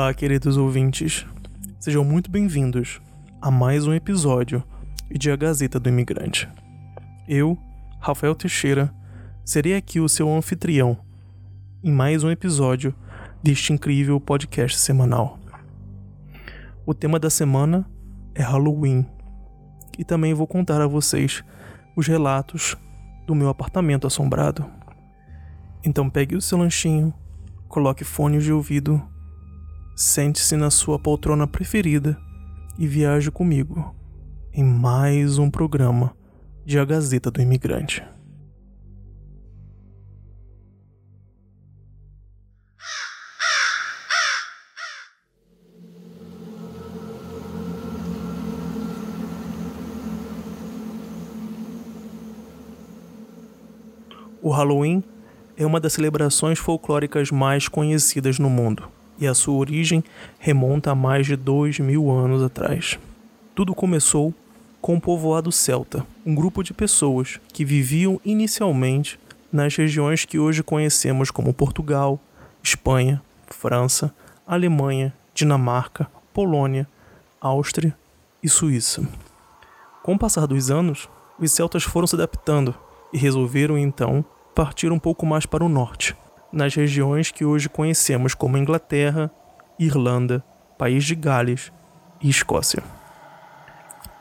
Olá, queridos ouvintes. Sejam muito bem-vindos a mais um episódio de A Gazeta do Imigrante. Eu, Rafael Teixeira, serei aqui o seu anfitrião em mais um episódio deste incrível podcast semanal. O tema da semana é Halloween e também vou contar a vocês os relatos do meu apartamento assombrado. Então pegue o seu lanchinho, coloque fones de ouvido, sente-se na sua poltrona preferida e viaje comigo em mais um programa de A Gazeta do Imigrante. O Halloween é uma das celebrações folclóricas mais conhecidas no mundo, e a sua origem remonta a mais de dois mil anos atrás. Tudo começou com o povoado celta, um grupo de pessoas que viviam inicialmente nas regiões que hoje conhecemos como Portugal, Espanha, França, Alemanha, Dinamarca, Polônia, Áustria e Suíça. Com o passar dos anos, os celtas foram se adaptando e resolveram então partir um pouco mais para o norte, nas regiões que hoje conhecemos como Inglaterra, Irlanda, País de Gales e Escócia.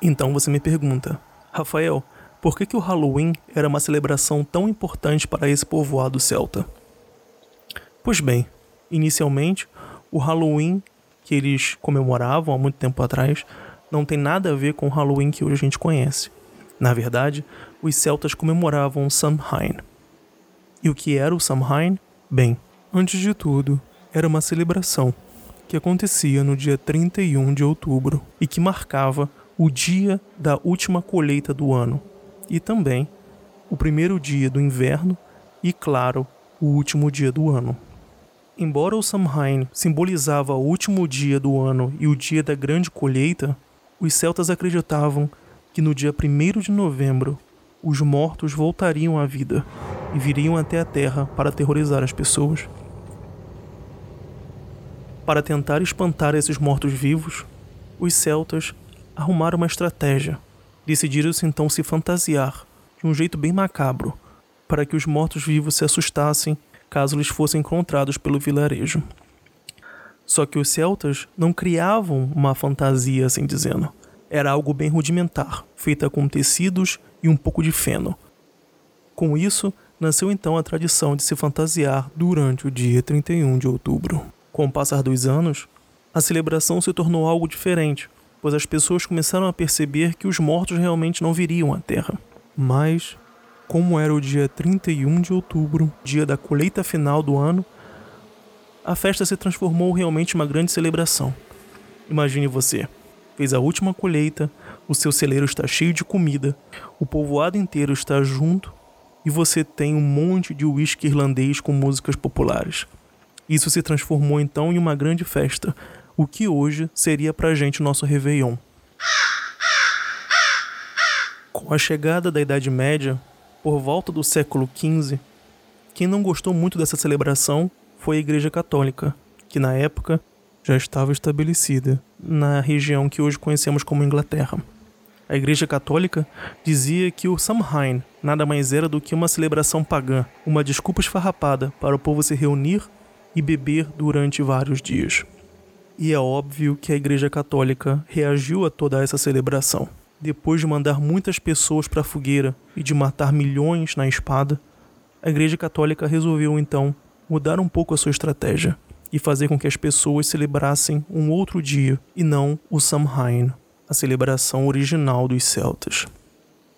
Então você me pergunta, Rafael, por que, que o Halloween era uma celebração tão importante para esse povoado celta? Pois bem, inicialmente, o Halloween que eles comemoravam há muito tempo atrás não tem nada a ver com o Halloween que hoje a gente conhece. Na verdade, os celtas comemoravam Samhain, e o que era o Samhain? Bem, antes de tudo, era uma celebração que acontecia no dia 31 de outubro e que marcava o dia da última colheita do ano e também o primeiro dia do inverno e, claro, o último dia do ano. Embora o Samhain simbolizava o último dia do ano e o dia da grande colheita, os celtas acreditavam que no dia 1 de novembro os mortos voltariam à vida e viriam até a terra para aterrorizar as pessoas. Para tentar espantar esses mortos-vivos, os celtas arrumaram uma estratégia. Decidiram-se então se fantasiar de um jeito bem macabro, para que os mortos-vivos se assustassem caso eles fossem encontrados pelo vilarejo. Só que os celtas não criavam uma fantasia assim dizendo. Era algo bem rudimentar, feita com tecidos e um pouco de feno. Com isso, nasceu então a tradição de se fantasiar durante o dia 31 de outubro. Com o passar dos anos, a celebração se tornou algo diferente, pois as pessoas começaram a perceber que os mortos realmente não viriam à Terra. Mas, como era o dia 31 de outubro, dia da colheita final do ano, a festa se transformou realmente em uma grande celebração. Imagine você, fez a última colheita, o seu celeiro está cheio de comida, o povoado inteiro está junto e você tem um monte de uísque irlandês com músicas populares. Isso se transformou então em uma grande festa, o que hoje seria pra gente nosso Réveillon. Com a chegada da Idade Média, por volta do século XV, quem não gostou muito dessa celebração foi a Igreja Católica, que na época já estava estabelecida na região que hoje conhecemos como Inglaterra. A Igreja Católica dizia que o Samhain nada mais era do que uma celebração pagã, uma desculpa esfarrapada para o povo se reunir e beber durante vários dias. E é óbvio que a Igreja Católica reagiu a toda essa celebração. Depois de mandar muitas pessoas para a fogueira e de matar milhões na espada, a Igreja Católica resolveu então mudar um pouco a sua estratégia e fazer com que as pessoas celebrassem um outro dia e não o Samhain, a celebração original dos celtas.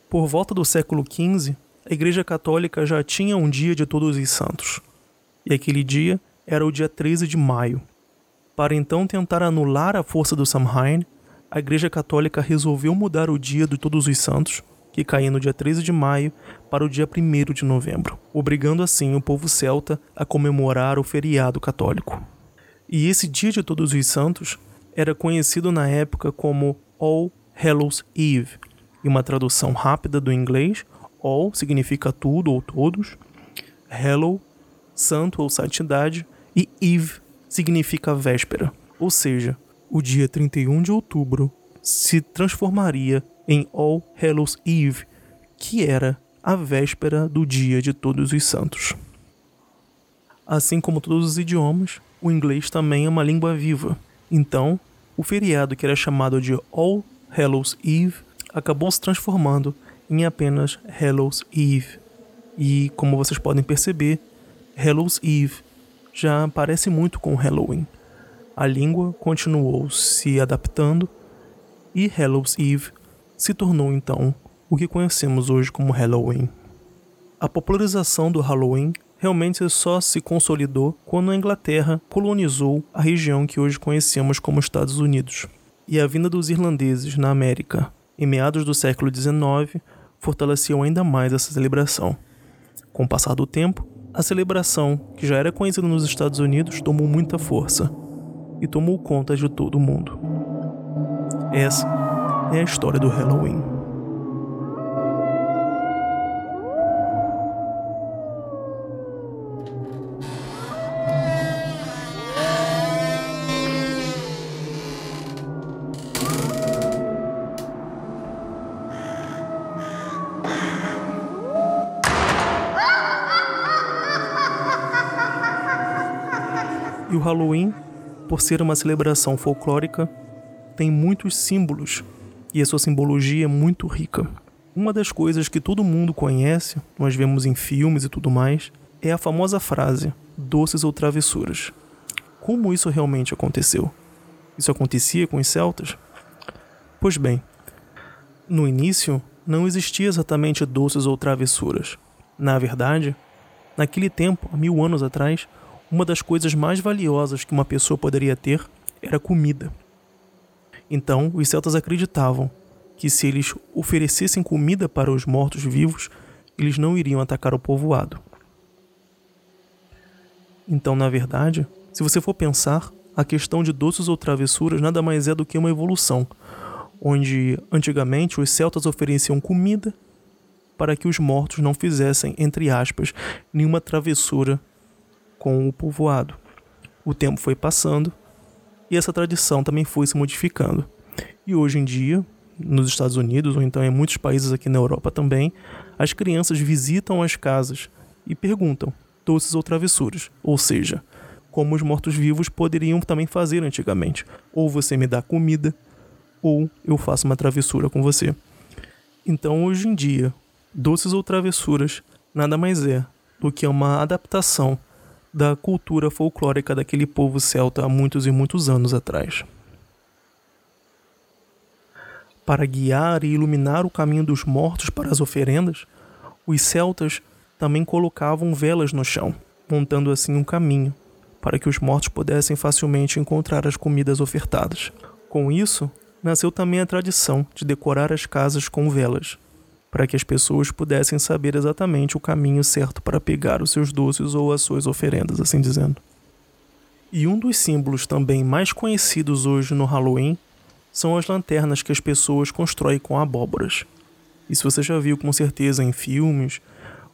Por volta do século XV, a Igreja Católica já tinha um dia de Todos os Santos, e aquele dia era o dia 13 de maio. Para então tentar anular a força do Samhain, a Igreja Católica resolveu mudar o dia de Todos os Santos, que caía no dia 13 de maio, para o dia 1 de novembro, obrigando assim o povo celta a comemorar o feriado católico. E esse dia de Todos os Santos era conhecido na época como All Hallows Eve. E uma tradução rápida do inglês, All significa tudo ou todos, Hallow, santo ou santidade, e Eve significa véspera. Ou seja, o dia 31 de outubro se transformaria em All Hallows Eve, que era a véspera do dia de Todos os Santos. Assim como todos os idiomas, o inglês também é uma língua viva. Então, o feriado que era chamado de All Hallows Eve acabou se transformando em apenas Hallows Eve. E, como vocês podem perceber, Hallows Eve já parece muito com Halloween. A língua continuou se adaptando e Hallows Eve se tornou então o que conhecemos hoje como Halloween. A popularização do Halloween realmente só se consolidou quando a Inglaterra colonizou a região que hoje conhecemos como Estados Unidos. E a vinda dos irlandeses na América em meados do século XIX fortaleceu ainda mais essa celebração. Com o passar do tempo, a celebração, que já era conhecida nos Estados Unidos, tomou muita força e tomou conta de todo o mundo. Essa é a história do Halloween. O Halloween, por ser uma celebração folclórica, tem muitos símbolos e a sua simbologia é muito rica. Uma das coisas que todo mundo conhece, nós vemos em filmes e tudo mais, é a famosa frase: doces ou travessuras. Como isso realmente aconteceu? Isso acontecia com os celtas? Pois bem, no início não existia exatamente doces ou travessuras. Na verdade, naquele tempo, há mil anos atrás, uma das coisas mais valiosas que uma pessoa poderia ter era comida. Então, os celtas acreditavam que se eles oferecessem comida para os mortos-vivos, eles não iriam atacar o povoado. Então, na verdade, se você for pensar, a questão de doces ou travessuras nada mais é do que uma evolução, onde antigamente os celtas ofereciam comida para que os mortos não fizessem, entre aspas, nenhuma travessura com o povoado. O tempo foi passando e essa tradição também foi se modificando. E hoje em dia, nos Estados Unidos ou então em muitos países aqui na Europa também, as crianças visitam as casas e perguntam doces ou travessuras, ou seja, como os mortos-vivos poderiam também fazer antigamente. Ou você me dá comida, ou eu faço uma travessura com você. Então, hoje em dia, doces ou travessuras nada mais é do que uma adaptação da cultura folclórica daquele povo celta há muitos e muitos anos atrás. Para guiar e iluminar o caminho dos mortos para as oferendas, os celtas também colocavam velas no chão, montando assim um caminho para que os mortos pudessem facilmente encontrar as comidas ofertadas. Com isso, nasceu também a tradição de decorar as casas com velas, para que as pessoas pudessem saber exatamente o caminho certo para pegar os seus doces ou as suas oferendas, assim dizendo. E um dos símbolos também mais conhecidos hoje no Halloween são as lanternas que as pessoas constroem com abóboras. E se você já viu com certeza em filmes,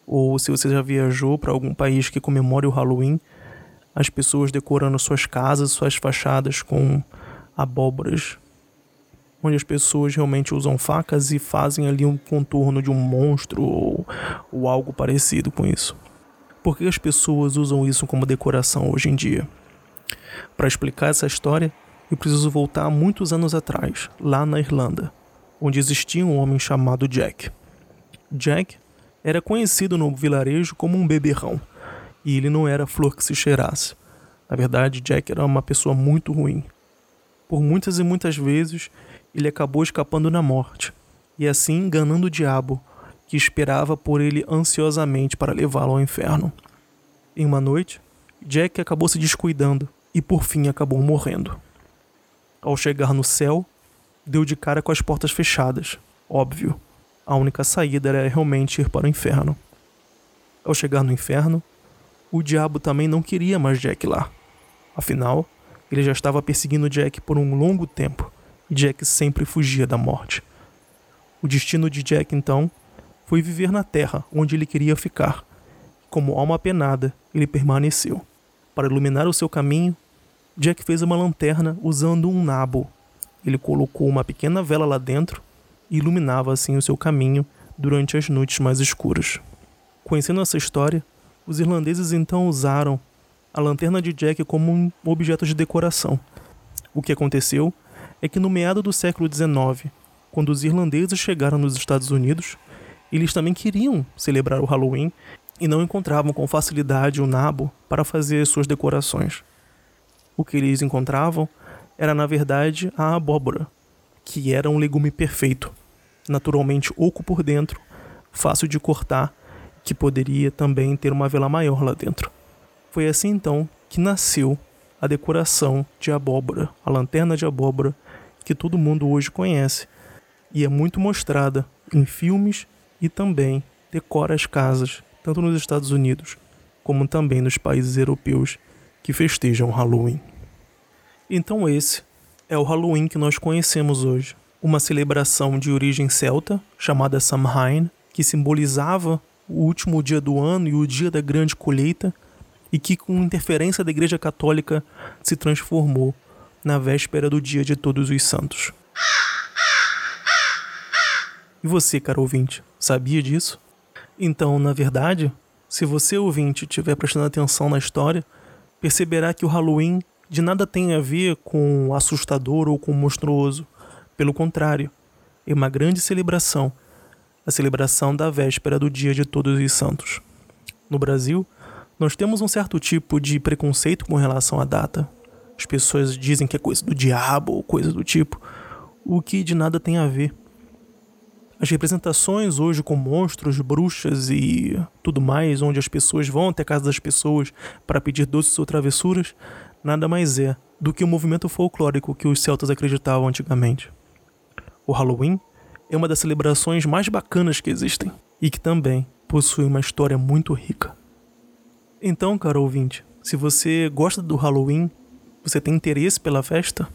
ou se você já viajou para algum país que comemore o Halloween, as pessoas decorando suas casas, suas fachadas com abóboras onde as pessoas realmente usam facas e fazem ali um contorno de um monstro ou, ou algo parecido com isso. Por que as pessoas usam isso como decoração hoje em dia? Para explicar essa história, eu preciso voltar muitos anos atrás, lá na Irlanda, onde existia um homem chamado Jack. Jack era conhecido no vilarejo como um beberrão, e ele não era flor que se cheirasse. Na verdade, Jack era uma pessoa muito ruim. Por muitas e muitas vezes, ele acabou escapando na morte, e assim enganando o diabo, que esperava por ele ansiosamente para levá-lo ao inferno. Em uma noite, Jack acabou se descuidando e por fim acabou morrendo. Ao chegar no céu, deu de cara com as portas fechadas. Óbvio, a única saída era realmente ir para o inferno. Ao chegar no inferno, o diabo também não queria mais Jack lá. Afinal, ele já estava perseguindo Jack por um longo tempo Jack sempre fugia da morte. O destino de Jack, então, foi viver na terra onde ele queria ficar. Como alma penada, ele permaneceu, para iluminar o seu caminho Jack fez uma lanterna usando um nabo. Ele colocou uma pequena vela lá dentro e iluminava assim o seu caminho durante as noites mais escuras. Conhecendo essa história, os irlandeses então usaram a lanterna de Jack como um objeto de decoração. O que aconteceu é que no meado do século XIX, quando os irlandeses chegaram nos Estados Unidos, eles também queriam celebrar o Halloween e não encontravam com facilidade o nabo para fazer suas decorações. O que eles encontravam era, na verdade, a abóbora, que era um legume perfeito, naturalmente oco por dentro, fácil de cortar, que poderia também ter uma vela maior lá dentro. Foi assim então que nasceu a decoração de abóbora, a lanterna de abóbora que todo mundo hoje conhece e é muito mostrada em filmes e também decora as casas, tanto nos Estados Unidos como também nos países europeus que festejam Halloween. Então esse é o Halloween que nós conhecemos hoje, uma celebração de origem celta chamada Samhain, que simbolizava o último dia do ano e o dia da grande colheita, e que, com interferência da Igreja Católica, se transformou na véspera do Dia de Todos os Santos. E você, caro ouvinte, sabia disso? Então, na verdade, se você, ouvinte, estiver prestando atenção na história, perceberá que o Halloween de nada tem a ver com assustador ou com monstruoso. Pelo contrário, é uma grande celebração a celebração da véspera do Dia de Todos os Santos. No Brasil, nós temos um certo tipo de preconceito com relação à data. As pessoas dizem que é coisa do diabo ou coisa do tipo, o que de nada tem a ver. As representações hoje com monstros, bruxas e tudo mais, onde as pessoas vão até a casa das pessoas para pedir doces ou travessuras, nada mais é do que o movimento folclórico que os celtas acreditavam antigamente. O Halloween é uma das celebrações mais bacanas que existem e que também possui uma história muito rica. Então, caro ouvinte, se você gosta do Halloween, você tem interesse pela festa,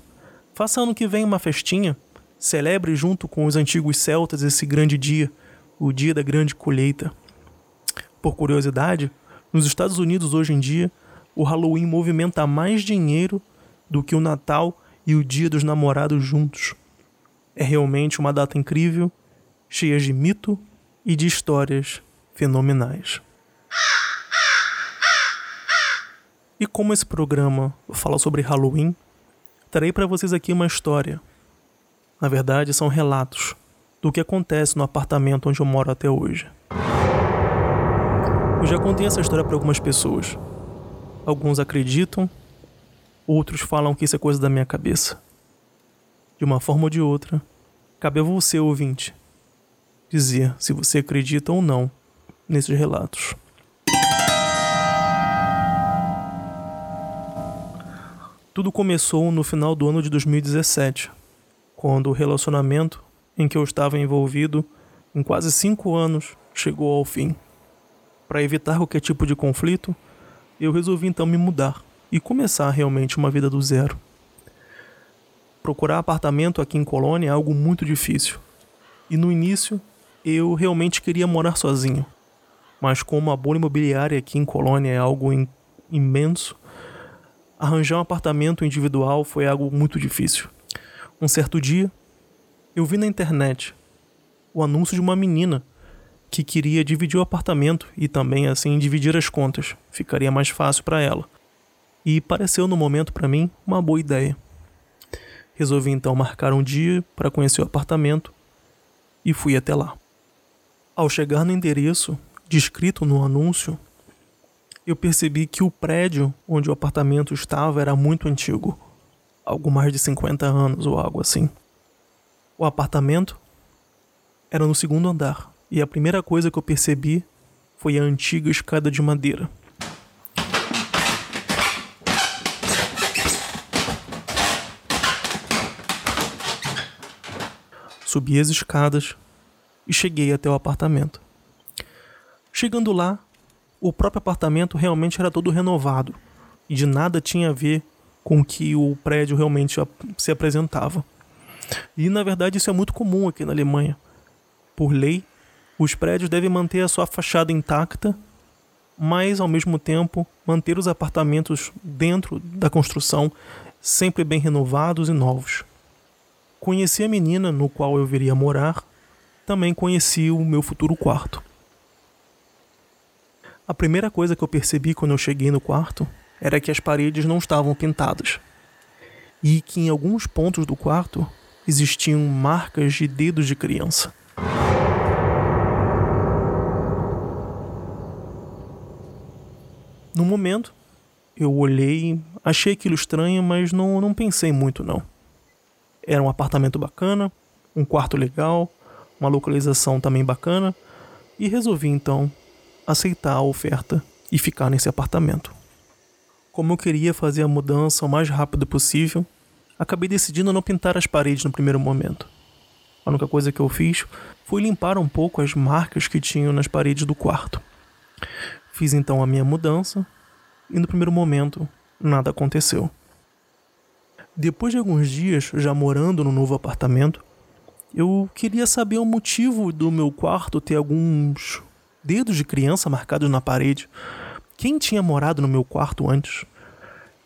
faça ano que vem uma festinha, celebre junto com os antigos celtas esse grande dia, o dia da grande colheita. Por curiosidade, nos Estados Unidos hoje em dia, o Halloween movimenta mais dinheiro do que o Natal e o Dia dos Namorados juntos. É realmente uma data incrível, cheia de mito e de histórias fenomenais. E como esse programa fala sobre Halloween, trarei para vocês aqui uma história. Na verdade, são relatos do que acontece no apartamento onde eu moro até hoje. Eu já contei essa história para algumas pessoas. Alguns acreditam, outros falam que isso é coisa da minha cabeça de uma forma ou de outra, cabe a você, ouvinte, dizer se você acredita ou não nesses relatos. Tudo começou no final do ano de 2017, quando o relacionamento em que eu estava envolvido em quase cinco anos chegou ao fim. Para evitar qualquer tipo de conflito, eu resolvi então me mudar e começar realmente uma vida do zero procurar apartamento aqui em Colônia é algo muito difícil. E no início, eu realmente queria morar sozinho. Mas como a bolha imobiliária aqui em Colônia é algo in imenso, arranjar um apartamento individual foi algo muito difícil. Um certo dia, eu vi na internet o anúncio de uma menina que queria dividir o apartamento e também assim dividir as contas. Ficaria mais fácil para ela. E pareceu no momento para mim uma boa ideia. Resolvi então marcar um dia para conhecer o apartamento e fui até lá. Ao chegar no endereço descrito no anúncio, eu percebi que o prédio onde o apartamento estava era muito antigo, algo mais de 50 anos ou algo assim. O apartamento era no segundo andar, e a primeira coisa que eu percebi foi a antiga escada de madeira. Subi as escadas e cheguei até o apartamento. Chegando lá, o próprio apartamento realmente era todo renovado e de nada tinha a ver com o que o prédio realmente se apresentava. E na verdade isso é muito comum aqui na Alemanha. Por lei, os prédios devem manter a sua fachada intacta, mas ao mesmo tempo manter os apartamentos dentro da construção sempre bem renovados e novos. Conheci a menina no qual eu viria morar, também conheci o meu futuro quarto. A primeira coisa que eu percebi quando eu cheguei no quarto era que as paredes não estavam pintadas e que em alguns pontos do quarto existiam marcas de dedos de criança. No momento, eu olhei, achei aquilo estranho, mas não, não pensei muito não. Era um apartamento bacana, um quarto legal, uma localização também bacana, e resolvi então aceitar a oferta e ficar nesse apartamento. Como eu queria fazer a mudança o mais rápido possível, acabei decidindo não pintar as paredes no primeiro momento. A única coisa que eu fiz foi limpar um pouco as marcas que tinham nas paredes do quarto. Fiz então a minha mudança e no primeiro momento nada aconteceu. Depois de alguns dias já morando no novo apartamento, eu queria saber o motivo do meu quarto ter alguns dedos de criança marcados na parede. Quem tinha morado no meu quarto antes?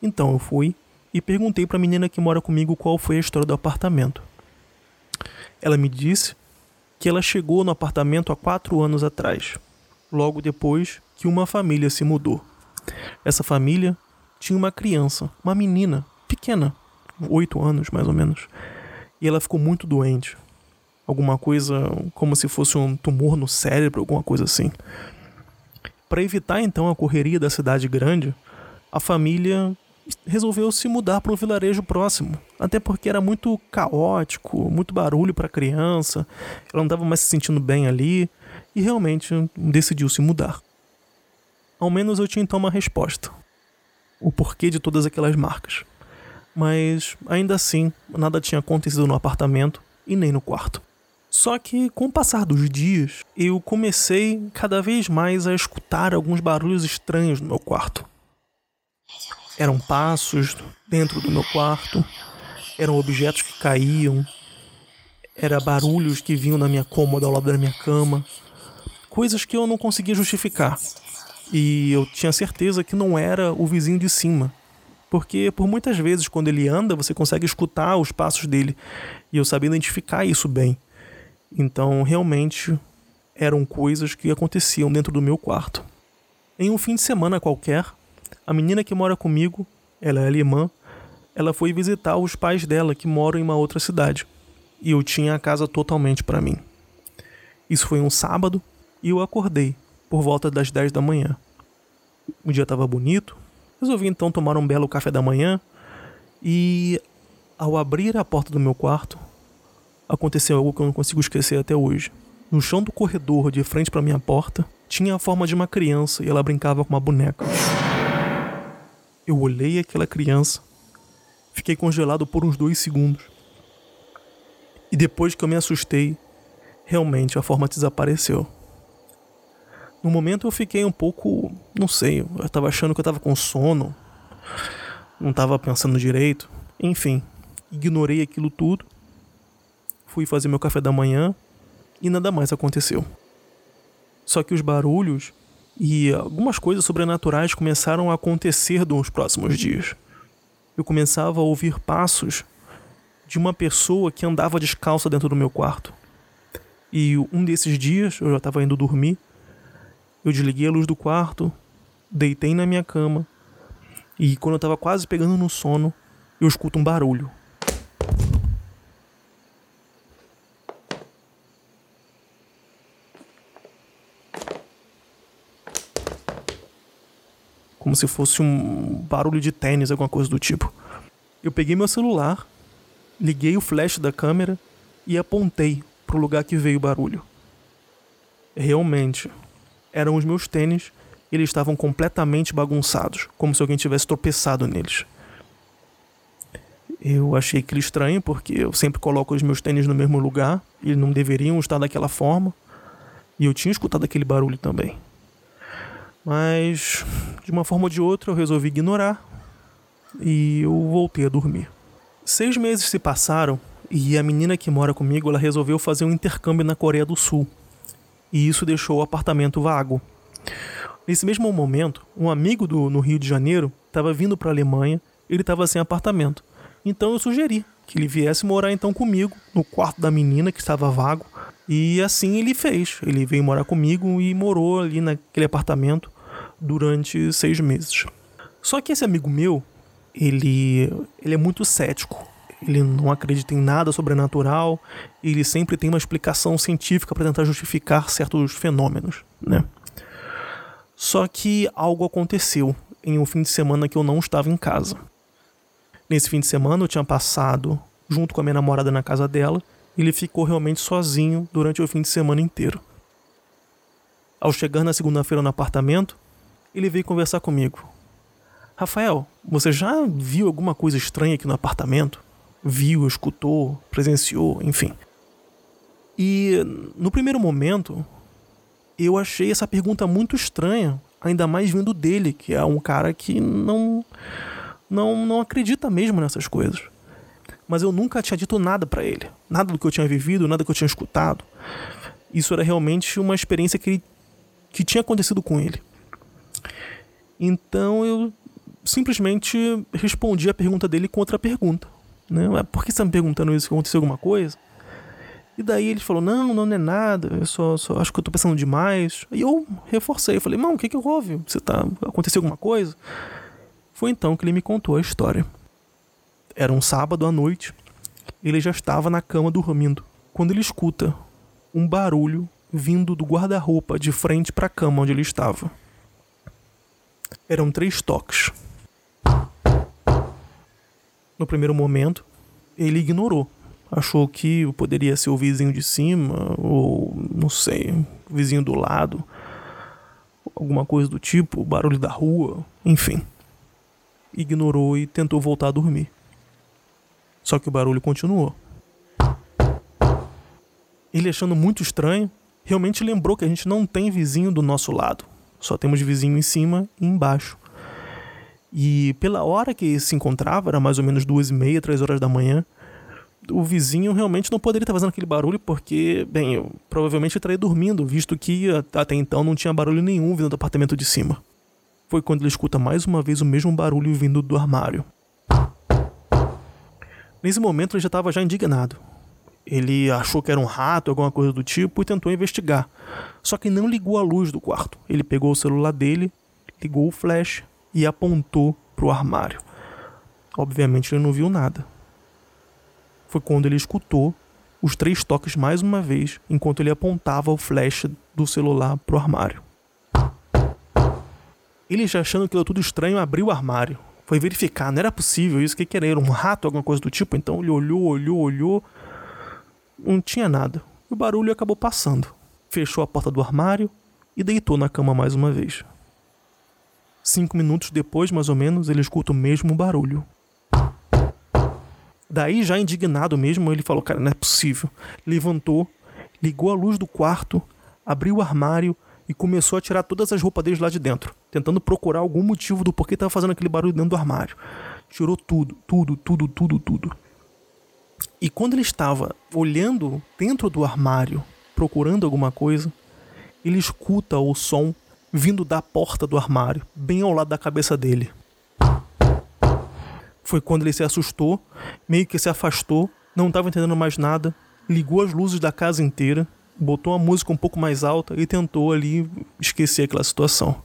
Então eu fui e perguntei para a menina que mora comigo qual foi a história do apartamento. Ela me disse que ela chegou no apartamento há quatro anos atrás, logo depois que uma família se mudou. Essa família tinha uma criança, uma menina, pequena, oito anos mais ou menos, e ela ficou muito doente. Alguma coisa como se fosse um tumor no cérebro, alguma coisa assim. Para evitar então a correria da cidade grande, a família resolveu se mudar para um vilarejo próximo, até porque era muito caótico, muito barulho para a criança, ela não estava mais se sentindo bem ali e realmente decidiu se mudar. Ao menos eu tinha então uma resposta. O porquê de todas aquelas marcas. Mas ainda assim, nada tinha acontecido no apartamento e nem no quarto. Só que com o passar dos dias, eu comecei cada vez mais a escutar alguns barulhos estranhos no meu quarto. Eram passos dentro do meu quarto, eram objetos que caíam, eram barulhos que vinham na minha cômoda ao lado da minha cama, coisas que eu não conseguia justificar. E eu tinha certeza que não era o vizinho de cima. Porque por muitas vezes, quando ele anda, você consegue escutar os passos dele. E eu sabia identificar isso bem. Então, realmente, eram coisas que aconteciam dentro do meu quarto. Em um fim de semana qualquer, a menina que mora comigo, ela é alemã, ela foi visitar os pais dela que moram em uma outra cidade. E eu tinha a casa totalmente para mim. Isso foi um sábado e eu acordei por volta das 10 da manhã. O dia estava bonito, resolvi então tomar um belo café da manhã e, ao abrir a porta do meu quarto, aconteceu algo que eu não consigo esquecer até hoje. No chão do corredor de frente para minha porta tinha a forma de uma criança e ela brincava com uma boneca. Eu olhei aquela criança, fiquei congelado por uns dois segundos. E depois que eu me assustei, realmente a forma desapareceu. No momento eu fiquei um pouco, não sei, eu tava achando que eu tava com sono, não tava pensando direito, enfim, ignorei aquilo tudo, fui fazer meu café da manhã e nada mais aconteceu. Só que os barulhos e algumas coisas sobrenaturais começaram a acontecer nos próximos dias. Eu começava a ouvir passos de uma pessoa que andava descalça dentro do meu quarto. E um desses dias, eu já estava indo dormir, eu desliguei a luz do quarto, deitei na minha cama e quando eu estava quase pegando no sono, eu escuto um barulho. Como se fosse um barulho de tênis, alguma coisa do tipo. Eu peguei meu celular, liguei o flash da câmera e apontei para o lugar que veio o barulho. Realmente, eram os meus tênis e eles estavam completamente bagunçados, como se alguém tivesse tropeçado neles. Eu achei aquilo estranho porque eu sempre coloco os meus tênis no mesmo lugar e não deveriam estar daquela forma. E eu tinha escutado aquele barulho também. Mas, de uma forma ou de outra, eu resolvi ignorar e eu voltei a dormir. Seis meses se passaram e a menina que mora comigo ela resolveu fazer um intercâmbio na Coreia do Sul e isso deixou o apartamento vago. Nesse mesmo momento, um amigo do no Rio de Janeiro estava vindo para a Alemanha, ele estava sem apartamento. Então eu sugeri que ele viesse morar então comigo no quarto da menina que estava vago. E assim ele fez. Ele veio morar comigo e morou ali naquele apartamento durante seis meses. Só que esse amigo meu, ele, ele é muito cético. Ele não acredita em nada sobrenatural. Ele sempre tem uma explicação científica para tentar justificar certos fenômenos, né? Só que algo aconteceu em um fim de semana que eu não estava em casa. Nesse fim de semana eu tinha passado junto com a minha namorada na casa dela e ele ficou realmente sozinho durante o fim de semana inteiro. Ao chegar na segunda-feira no apartamento, ele veio conversar comigo. Rafael, você já viu alguma coisa estranha aqui no apartamento? Viu, escutou, presenciou, enfim. E no primeiro momento, eu achei essa pergunta muito estranha, ainda mais vindo dele, que é um cara que não não não acredita mesmo nessas coisas. Mas eu nunca tinha dito nada para ele, nada do que eu tinha vivido, nada que eu tinha escutado. Isso era realmente uma experiência que que tinha acontecido com ele. Então eu simplesmente respondi a pergunta dele com outra pergunta. Né? Por que você está me perguntando isso? Aconteceu alguma coisa? E daí ele falou: Não, não, é nada, eu só, só acho que eu tô pensando demais. E eu reforcei, falei: Mano, o que que houve? Você tá. Aconteceu alguma coisa? Foi então que ele me contou a história. Era um sábado à noite, ele já estava na cama dormindo, quando ele escuta um barulho vindo do guarda-roupa de frente para a cama onde ele estava. Eram três toques. No primeiro momento, ele ignorou. Achou que poderia ser o vizinho de cima, ou não sei, o vizinho do lado, alguma coisa do tipo, o barulho da rua, enfim. Ignorou e tentou voltar a dormir. Só que o barulho continuou. Ele achando muito estranho, realmente lembrou que a gente não tem vizinho do nosso lado. Só temos vizinho em cima e embaixo. E pela hora que se encontrava, era mais ou menos duas e meia, três horas da manhã, o vizinho realmente não poderia estar fazendo aquele barulho porque, bem, eu provavelmente estaria dormindo, visto que até então não tinha barulho nenhum vindo do apartamento de cima. Foi quando ele escuta mais uma vez o mesmo barulho vindo do armário. Nesse momento ele já estava já indignado. Ele achou que era um rato, alguma coisa do tipo, e tentou investigar. Só que não ligou a luz do quarto. Ele pegou o celular dele, ligou o flash e apontou para o armário. Obviamente ele não viu nada. Foi quando ele escutou os três toques mais uma vez, enquanto ele apontava o flash do celular para o armário. Ele já achando aquilo tudo estranho, abriu o armário. Foi verificar, não era possível isso, o que, que era? Era um rato, alguma coisa do tipo? Então ele olhou, olhou, olhou. Não tinha nada. O barulho acabou passando. Fechou a porta do armário e deitou na cama mais uma vez. Cinco minutos depois, mais ou menos, ele escuta o mesmo barulho. Daí, já indignado mesmo, ele falou: Cara, não é possível. Levantou, ligou a luz do quarto, abriu o armário e começou a tirar todas as roupas dele lá de dentro, tentando procurar algum motivo do porquê estava fazendo aquele barulho dentro do armário. Tirou tudo, tudo, tudo, tudo, tudo. E quando ele estava olhando dentro do armário, procurando alguma coisa, ele escuta o som vindo da porta do armário, bem ao lado da cabeça dele. Foi quando ele se assustou, meio que se afastou, não estava entendendo mais nada, ligou as luzes da casa inteira, botou a música um pouco mais alta e tentou ali esquecer aquela situação.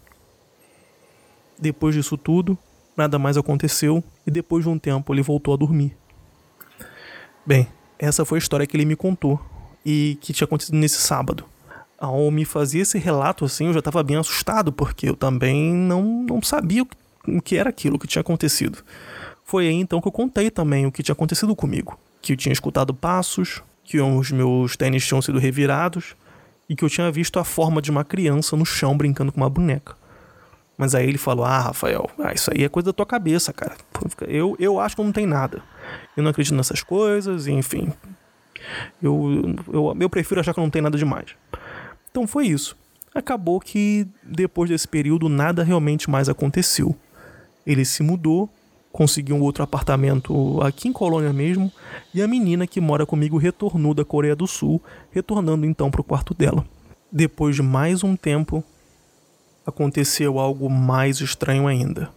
Depois disso tudo, nada mais aconteceu e depois de um tempo ele voltou a dormir. Bem, essa foi a história que ele me contou e que tinha acontecido nesse sábado ao me fazer esse relato assim, eu já estava bem assustado, porque eu também não, não sabia o que era aquilo que tinha acontecido. Foi aí então que eu contei também o que tinha acontecido comigo. Que eu tinha escutado passos, que os meus tênis tinham sido revirados e que eu tinha visto a forma de uma criança no chão brincando com uma boneca. Mas aí ele falou: Ah, Rafael, ah, isso aí é coisa da tua cabeça, cara. Eu, eu acho que não tem nada. Eu não acredito nessas coisas, enfim. Eu, eu, eu prefiro achar que não tem nada demais. Então foi isso. Acabou que depois desse período nada realmente mais aconteceu. Ele se mudou, conseguiu um outro apartamento aqui em Colônia mesmo, e a menina que mora comigo retornou da Coreia do Sul, retornando então para o quarto dela. Depois de mais um tempo, aconteceu algo mais estranho ainda.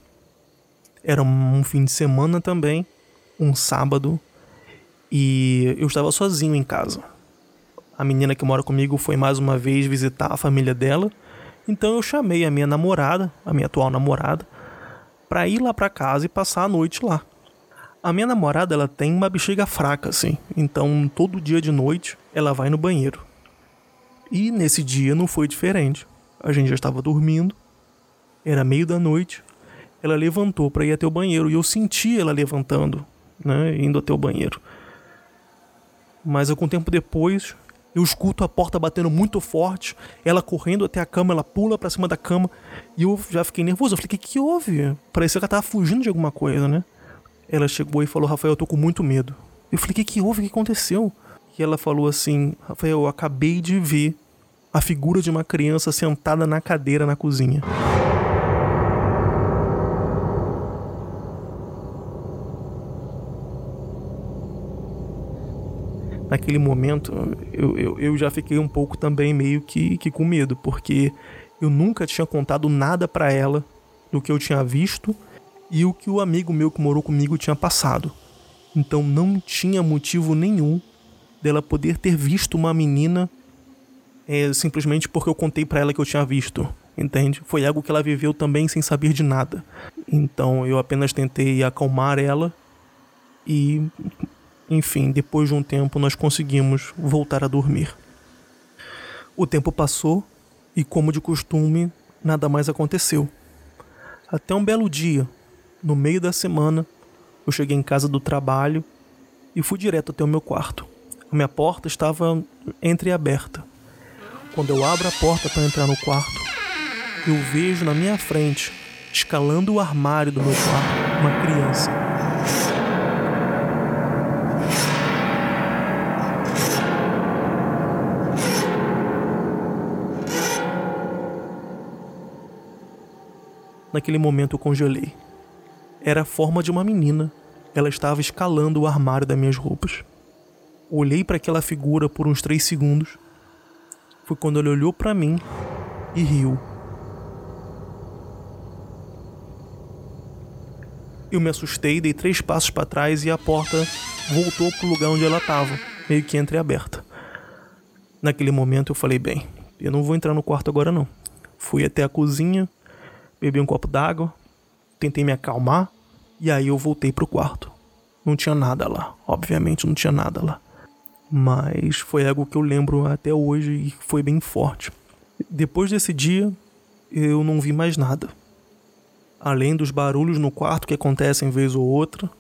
Era um fim de semana também, um sábado, e eu estava sozinho em casa. A menina que mora comigo foi mais uma vez visitar a família dela, então eu chamei a minha namorada, a minha atual namorada, para ir lá para casa e passar a noite lá. A minha namorada, ela tem uma bexiga fraca assim, então todo dia de noite ela vai no banheiro. E nesse dia não foi diferente. A gente já estava dormindo, era meio da noite, ela levantou para ir até o banheiro e eu senti ela levantando, né, indo até o banheiro. Mas algum tempo depois, eu escuto a porta batendo muito forte, ela correndo até a cama, ela pula para cima da cama e eu já fiquei nervoso. Eu falei: "O que que houve?" Parecia que ela tava fugindo de alguma coisa, né? Ela chegou e falou: "Rafael, eu tô com muito medo." Eu falei: "O que que houve? O que aconteceu?" E ela falou assim: "Rafael, eu acabei de ver a figura de uma criança sentada na cadeira na cozinha." Naquele momento eu, eu, eu, já fiquei um pouco também meio que, que com medo, porque eu nunca tinha contado nada para ela do que eu tinha visto e o que o amigo meu que morou comigo tinha passado. Então não tinha motivo nenhum dela poder ter visto uma menina é, simplesmente porque eu contei para ela que eu tinha visto, entende? Foi algo que ela viveu também sem saber de nada. Então eu apenas tentei acalmar ela e enfim, depois de um tempo nós conseguimos voltar a dormir. O tempo passou e, como de costume, nada mais aconteceu. Até um belo dia, no meio da semana, eu cheguei em casa do trabalho e fui direto até o meu quarto. A minha porta estava entreaberta. Quando eu abro a porta para entrar no quarto, eu vejo na minha frente, escalando o armário do meu quarto, uma criança. Naquele momento eu congelei. Era a forma de uma menina. Ela estava escalando o armário das minhas roupas. Olhei para aquela figura por uns três segundos. Foi quando ele olhou para mim e riu. Eu me assustei, dei três passos para trás e a porta voltou para o lugar onde ela estava, meio que entreaberta. Naquele momento eu falei: bem, eu não vou entrar no quarto agora não. Fui até a cozinha, bebi um copo d'água, tentei me acalmar e aí eu voltei pro quarto. Não tinha nada lá, obviamente não tinha nada lá. Mas foi algo que eu lembro até hoje e foi bem forte. Depois desse dia, eu não vi mais nada. Além dos barulhos no quarto que acontecem vez ou outra,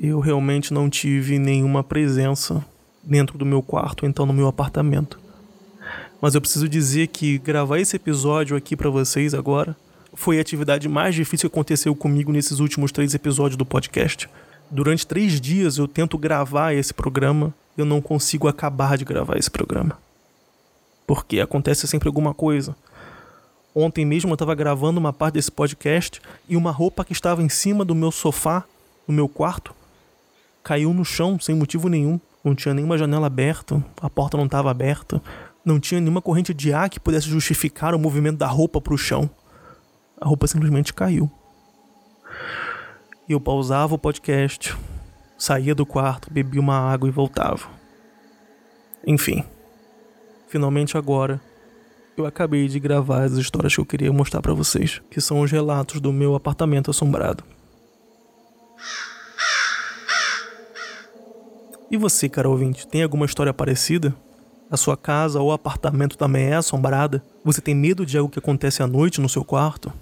eu realmente não tive nenhuma presença dentro do meu quarto, então no meu apartamento. Mas eu preciso dizer que gravar esse episódio aqui para vocês agora foi a atividade mais difícil que aconteceu comigo nesses últimos três episódios do podcast. Durante três dias eu tento gravar esse programa, eu não consigo acabar de gravar esse programa. Porque acontece sempre alguma coisa. Ontem mesmo eu estava gravando uma parte desse podcast e uma roupa que estava em cima do meu sofá, no meu quarto, caiu no chão sem motivo nenhum. Não tinha nenhuma janela aberta, a porta não estava aberta, não tinha nenhuma corrente de ar que pudesse justificar o movimento da roupa para o chão a roupa simplesmente caiu. Eu pausava o podcast, saía do quarto, bebia uma água e voltava. Enfim, finalmente agora eu acabei de gravar as histórias que eu queria mostrar para vocês, que são os relatos do meu apartamento assombrado. E você, cara ouvinte, tem alguma história parecida? A sua casa ou apartamento também é assombrada? Você tem medo de algo que acontece à noite no seu quarto?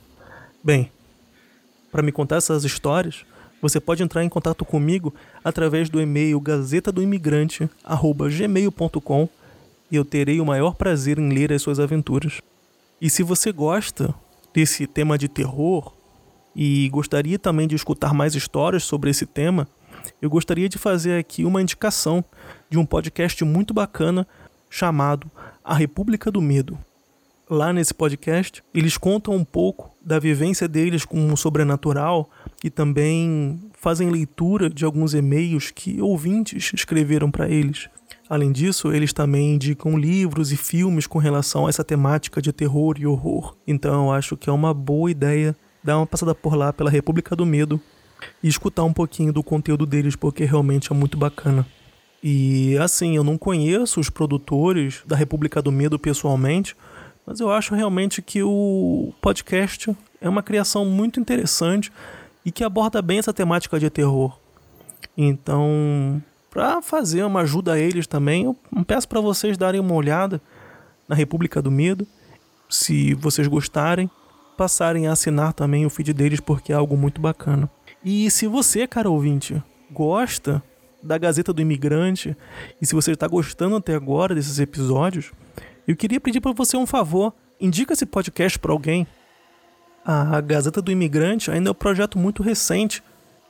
Bem, para me contar essas histórias, você pode entrar em contato comigo através do e-mail gazetadoimigrante@gmail.com e eu terei o maior prazer em ler as suas aventuras. E se você gosta desse tema de terror e gostaria também de escutar mais histórias sobre esse tema, eu gostaria de fazer aqui uma indicação de um podcast muito bacana chamado A República do Medo lá nesse podcast, eles contam um pouco da vivência deles com o sobrenatural e também fazem leitura de alguns e-mails que ouvintes escreveram para eles. Além disso, eles também indicam livros e filmes com relação a essa temática de terror e horror. Então eu acho que é uma boa ideia dar uma passada por lá pela República do Medo e escutar um pouquinho do conteúdo deles, porque realmente é muito bacana. E assim, eu não conheço os produtores da República do Medo pessoalmente, mas eu acho realmente que o podcast é uma criação muito interessante e que aborda bem essa temática de terror. Então, para fazer uma ajuda a eles também, eu peço para vocês darem uma olhada na República do Medo. Se vocês gostarem, passarem a assinar também o feed deles porque é algo muito bacana. E se você, cara ouvinte, gosta da Gazeta do Imigrante e se você está gostando até agora desses episódios, eu queria pedir para você um favor, indica esse podcast para alguém. A Gazeta do Imigrante ainda é um projeto muito recente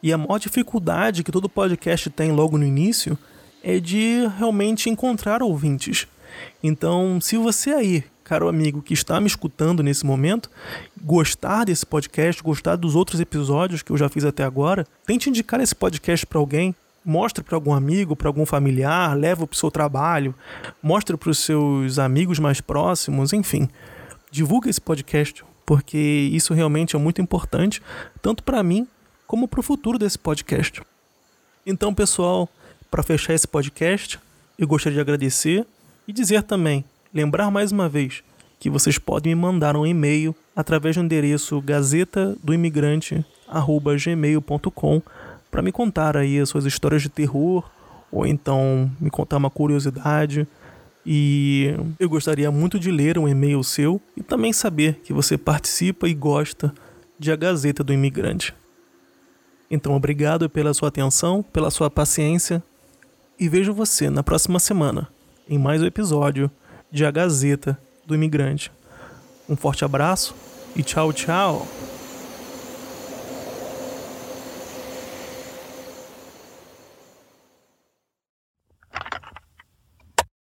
e a maior dificuldade que todo podcast tem logo no início é de realmente encontrar ouvintes. Então, se você aí, caro amigo que está me escutando nesse momento, gostar desse podcast, gostar dos outros episódios que eu já fiz até agora, tente indicar esse podcast para alguém, mostre para algum amigo, para algum familiar, leva para o seu trabalho, mostre para os seus amigos mais próximos, enfim. Divulgue esse podcast, porque isso realmente é muito importante, tanto para mim como para o futuro desse podcast. Então, pessoal, para fechar esse podcast, eu gostaria de agradecer e dizer também, lembrar mais uma vez, que vocês podem me mandar um e-mail através do endereço gazetadoimigrante@gmail.com para me contar aí as suas histórias de terror ou então me contar uma curiosidade. E eu gostaria muito de ler um e-mail seu e também saber que você participa e gosta de A Gazeta do Imigrante. Então, obrigado pela sua atenção, pela sua paciência e vejo você na próxima semana em mais um episódio de A Gazeta do Imigrante. Um forte abraço e tchau, tchau!